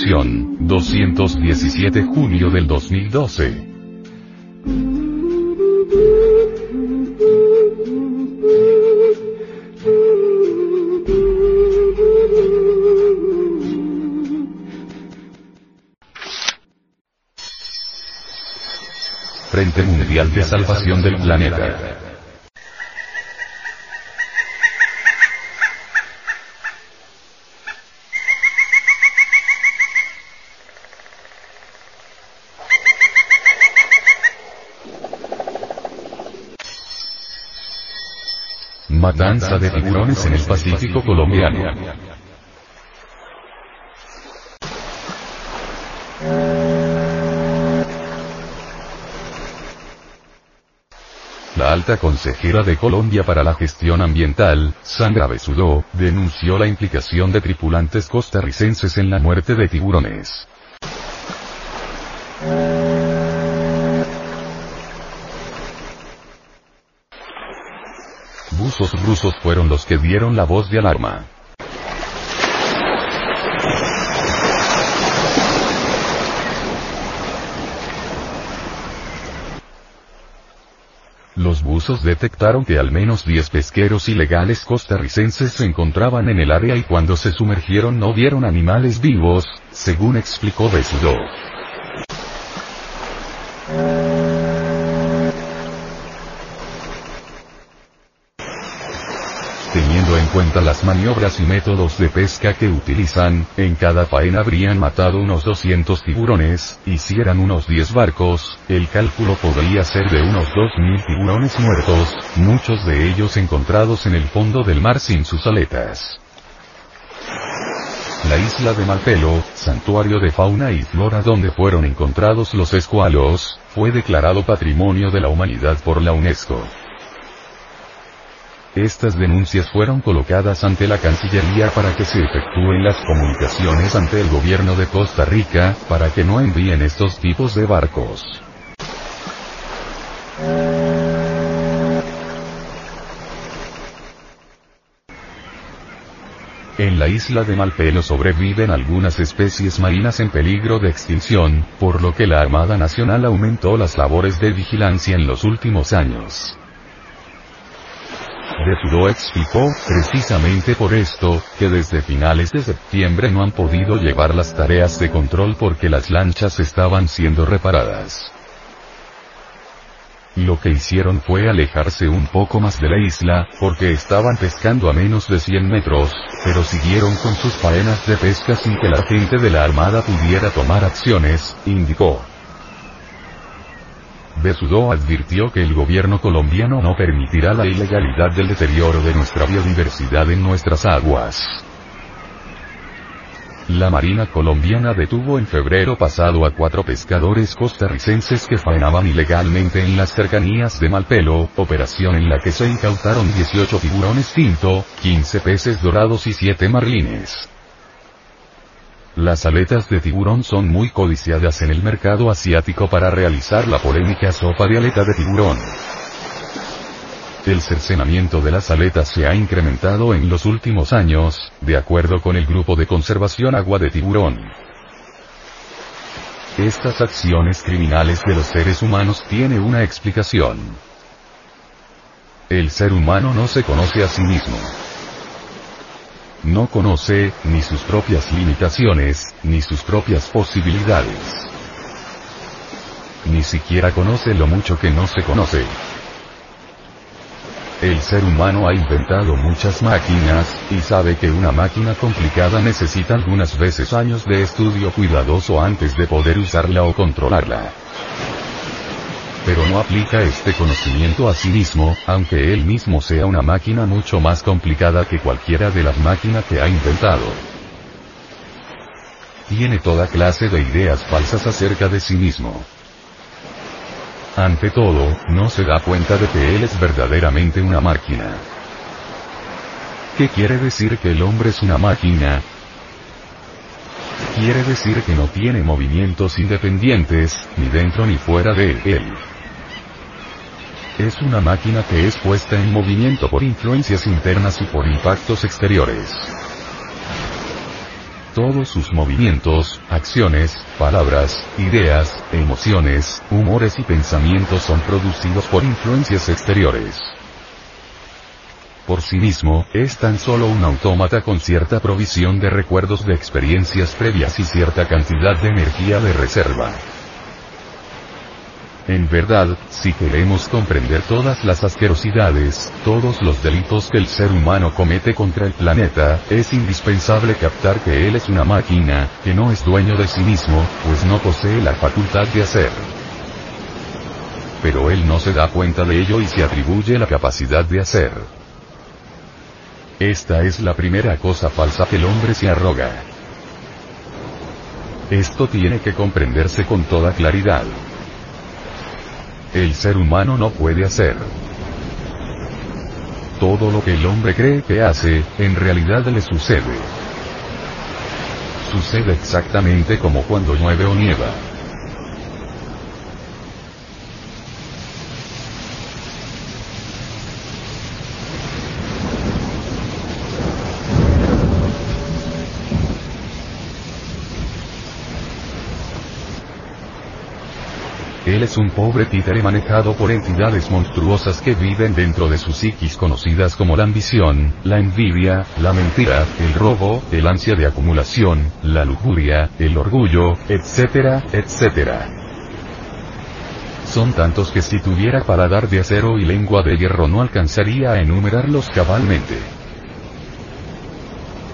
Edición, 217 junio del 2012. Frente Mundial de Salvación del Planeta. Matanza de tiburones en el Pacífico colombiano. La alta consejera de Colombia para la gestión ambiental, Sandra Besudó, denunció la implicación de tripulantes costarricenses en la muerte de tiburones. Buzos rusos fueron los que dieron la voz de alarma. Los buzos detectaron que al menos 10 pesqueros ilegales costarricenses se encontraban en el área y cuando se sumergieron no vieron animales vivos, según explicó Besudó. Teniendo en cuenta las maniobras y métodos de pesca que utilizan, en cada faena habrían matado unos 200 tiburones, y si eran unos 10 barcos, el cálculo podría ser de unos 2.000 tiburones muertos, muchos de ellos encontrados en el fondo del mar sin sus aletas. La isla de Malpelo, santuario de fauna y flora donde fueron encontrados los escualos, fue declarado Patrimonio de la Humanidad por la UNESCO. Estas denuncias fueron colocadas ante la Cancillería para que se efectúen las comunicaciones ante el gobierno de Costa Rica, para que no envíen estos tipos de barcos. En la isla de Malpelo sobreviven algunas especies marinas en peligro de extinción, por lo que la Armada Nacional aumentó las labores de vigilancia en los últimos años. Desudó explicó, precisamente por esto, que desde finales de septiembre no han podido llevar las tareas de control porque las lanchas estaban siendo reparadas. Lo que hicieron fue alejarse un poco más de la isla, porque estaban pescando a menos de 100 metros, pero siguieron con sus faenas de pesca sin que la gente de la Armada pudiera tomar acciones, indicó. Besudó advirtió que el gobierno colombiano no permitirá la ilegalidad del deterioro de nuestra biodiversidad en nuestras aguas. La Marina colombiana detuvo en febrero pasado a cuatro pescadores costarricenses que faenaban ilegalmente en las cercanías de Malpelo, operación en la que se incautaron 18 tiburones tinto, 15 peces dorados y 7 marlines. Las aletas de tiburón son muy codiciadas en el mercado asiático para realizar la polémica sopa de aleta de tiburón. El cercenamiento de las aletas se ha incrementado en los últimos años, de acuerdo con el Grupo de Conservación Agua de Tiburón. Estas acciones criminales de los seres humanos tiene una explicación. El ser humano no se conoce a sí mismo. No conoce, ni sus propias limitaciones, ni sus propias posibilidades. Ni siquiera conoce lo mucho que no se conoce. El ser humano ha inventado muchas máquinas, y sabe que una máquina complicada necesita algunas veces años de estudio cuidadoso antes de poder usarla o controlarla. Pero no aplica este conocimiento a sí mismo, aunque él mismo sea una máquina mucho más complicada que cualquiera de las máquinas que ha inventado. Tiene toda clase de ideas falsas acerca de sí mismo. Ante todo, no se da cuenta de que él es verdaderamente una máquina. ¿Qué quiere decir que el hombre es una máquina? Quiere decir que no tiene movimientos independientes, ni dentro ni fuera de él. Es una máquina que es puesta en movimiento por influencias internas y por impactos exteriores. Todos sus movimientos, acciones, palabras, ideas, emociones, humores y pensamientos son producidos por influencias exteriores. Por sí mismo, es tan solo un autómata con cierta provisión de recuerdos de experiencias previas y cierta cantidad de energía de reserva. En verdad, si queremos comprender todas las asquerosidades, todos los delitos que el ser humano comete contra el planeta, es indispensable captar que él es una máquina, que no es dueño de sí mismo, pues no posee la facultad de hacer. Pero él no se da cuenta de ello y se atribuye la capacidad de hacer. Esta es la primera cosa falsa que el hombre se arroga. Esto tiene que comprenderse con toda claridad. El ser humano no puede hacer. Todo lo que el hombre cree que hace, en realidad le sucede. Sucede exactamente como cuando llueve o nieva. Él es un pobre títere manejado por entidades monstruosas que viven dentro de su psiquis conocidas como la ambición, la envidia, la mentira, el robo, el ansia de acumulación, la lujuria, el orgullo, etcétera, etcétera. Son tantos que si tuviera paladar de acero y lengua de hierro no alcanzaría a enumerarlos cabalmente.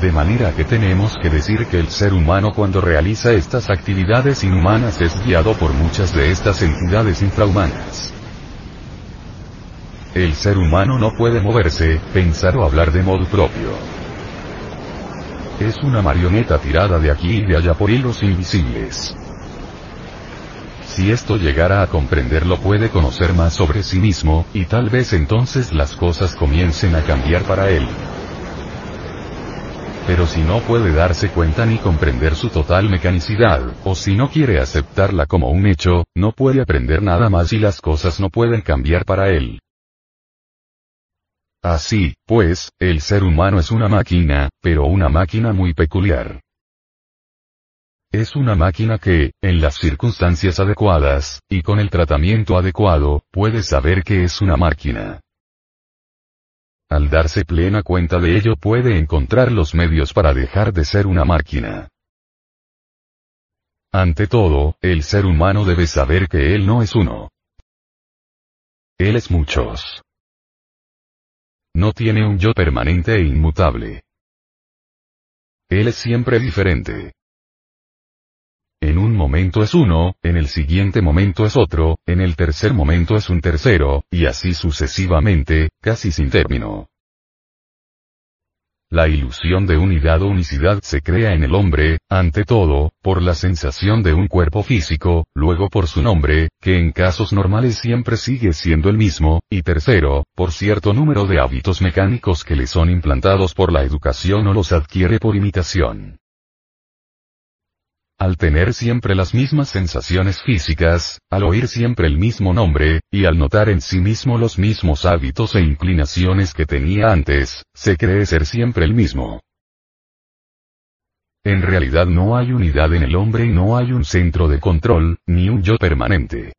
De manera que tenemos que decir que el ser humano cuando realiza estas actividades inhumanas es guiado por muchas de estas entidades infrahumanas. El ser humano no puede moverse, pensar o hablar de modo propio. Es una marioneta tirada de aquí y de allá por hilos invisibles. Si esto llegara a comprenderlo puede conocer más sobre sí mismo, y tal vez entonces las cosas comiencen a cambiar para él. Pero si no puede darse cuenta ni comprender su total mecanicidad, o si no quiere aceptarla como un hecho, no puede aprender nada más y las cosas no pueden cambiar para él. Así, pues, el ser humano es una máquina, pero una máquina muy peculiar. Es una máquina que, en las circunstancias adecuadas, y con el tratamiento adecuado, puede saber que es una máquina. Al darse plena cuenta de ello puede encontrar los medios para dejar de ser una máquina. Ante todo, el ser humano debe saber que él no es uno. Él es muchos. No tiene un yo permanente e inmutable. Él es siempre diferente. Momento es uno, en el siguiente momento es otro, en el tercer momento es un tercero, y así sucesivamente, casi sin término. La ilusión de unidad o unicidad se crea en el hombre, ante todo, por la sensación de un cuerpo físico, luego por su nombre, que en casos normales siempre sigue siendo el mismo, y tercero, por cierto número de hábitos mecánicos que le son implantados por la educación o los adquiere por imitación. Al tener siempre las mismas sensaciones físicas, al oír siempre el mismo nombre, y al notar en sí mismo los mismos hábitos e inclinaciones que tenía antes, se cree ser siempre el mismo. En realidad no hay unidad en el hombre y no hay un centro de control, ni un yo permanente.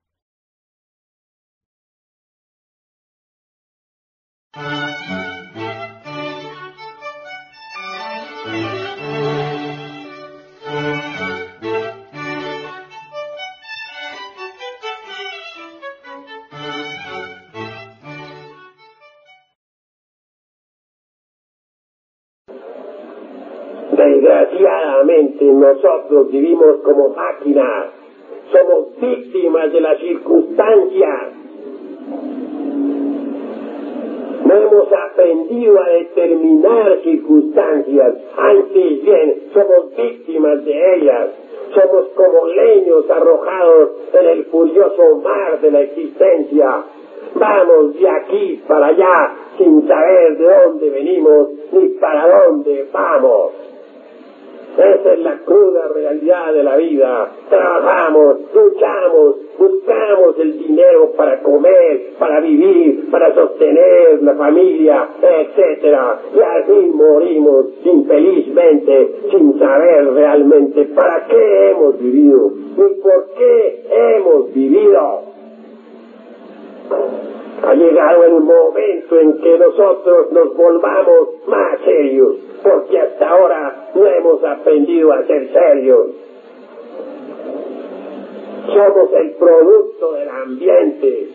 Desgraciadamente nosotros vivimos como máquinas, somos víctimas de las circunstancias. No hemos aprendido a determinar circunstancias, antes bien somos víctimas de ellas. Somos como leños arrojados en el furioso mar de la existencia. Vamos de aquí para allá sin saber de dónde venimos ni para dónde vamos. Esa es la cruda realidad de la vida. Trabajamos, luchamos, buscamos el dinero para comer, para vivir, para sostener la familia, etc. Y así morimos infelizmente, sin saber realmente para qué hemos vivido ni por qué hemos vivido. Ha llegado el momento en que nosotros nos volvamos más serios, porque hasta ahora no hemos aprendido a ser serios. Somos el producto del ambiente.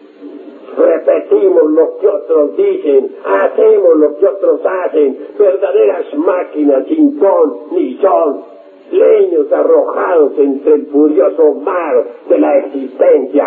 Repetimos lo que otros dicen, hacemos lo que otros hacen, verdaderas máquinas sin ton ni son, leños arrojados entre el furioso mar de la existencia.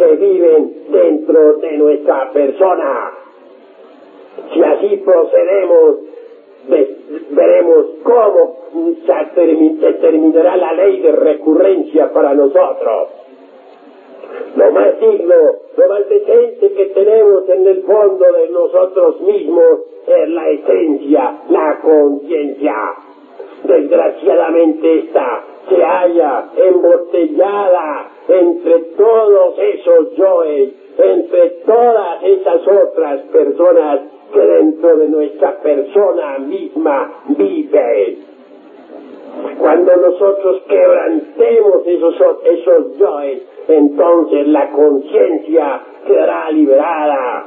que viven dentro de nuestra persona. Si así procedemos, veremos cómo se terminará la ley de recurrencia para nosotros. Lo más digno, lo más decente que tenemos en el fondo de nosotros mismos es la esencia, la conciencia. Desgraciadamente esta se halla embotellada entre todos esos yoes, entre todas esas otras personas que dentro de nuestra persona misma viven. Cuando nosotros quebrantemos esos, esos yoes, entonces la conciencia quedará liberada.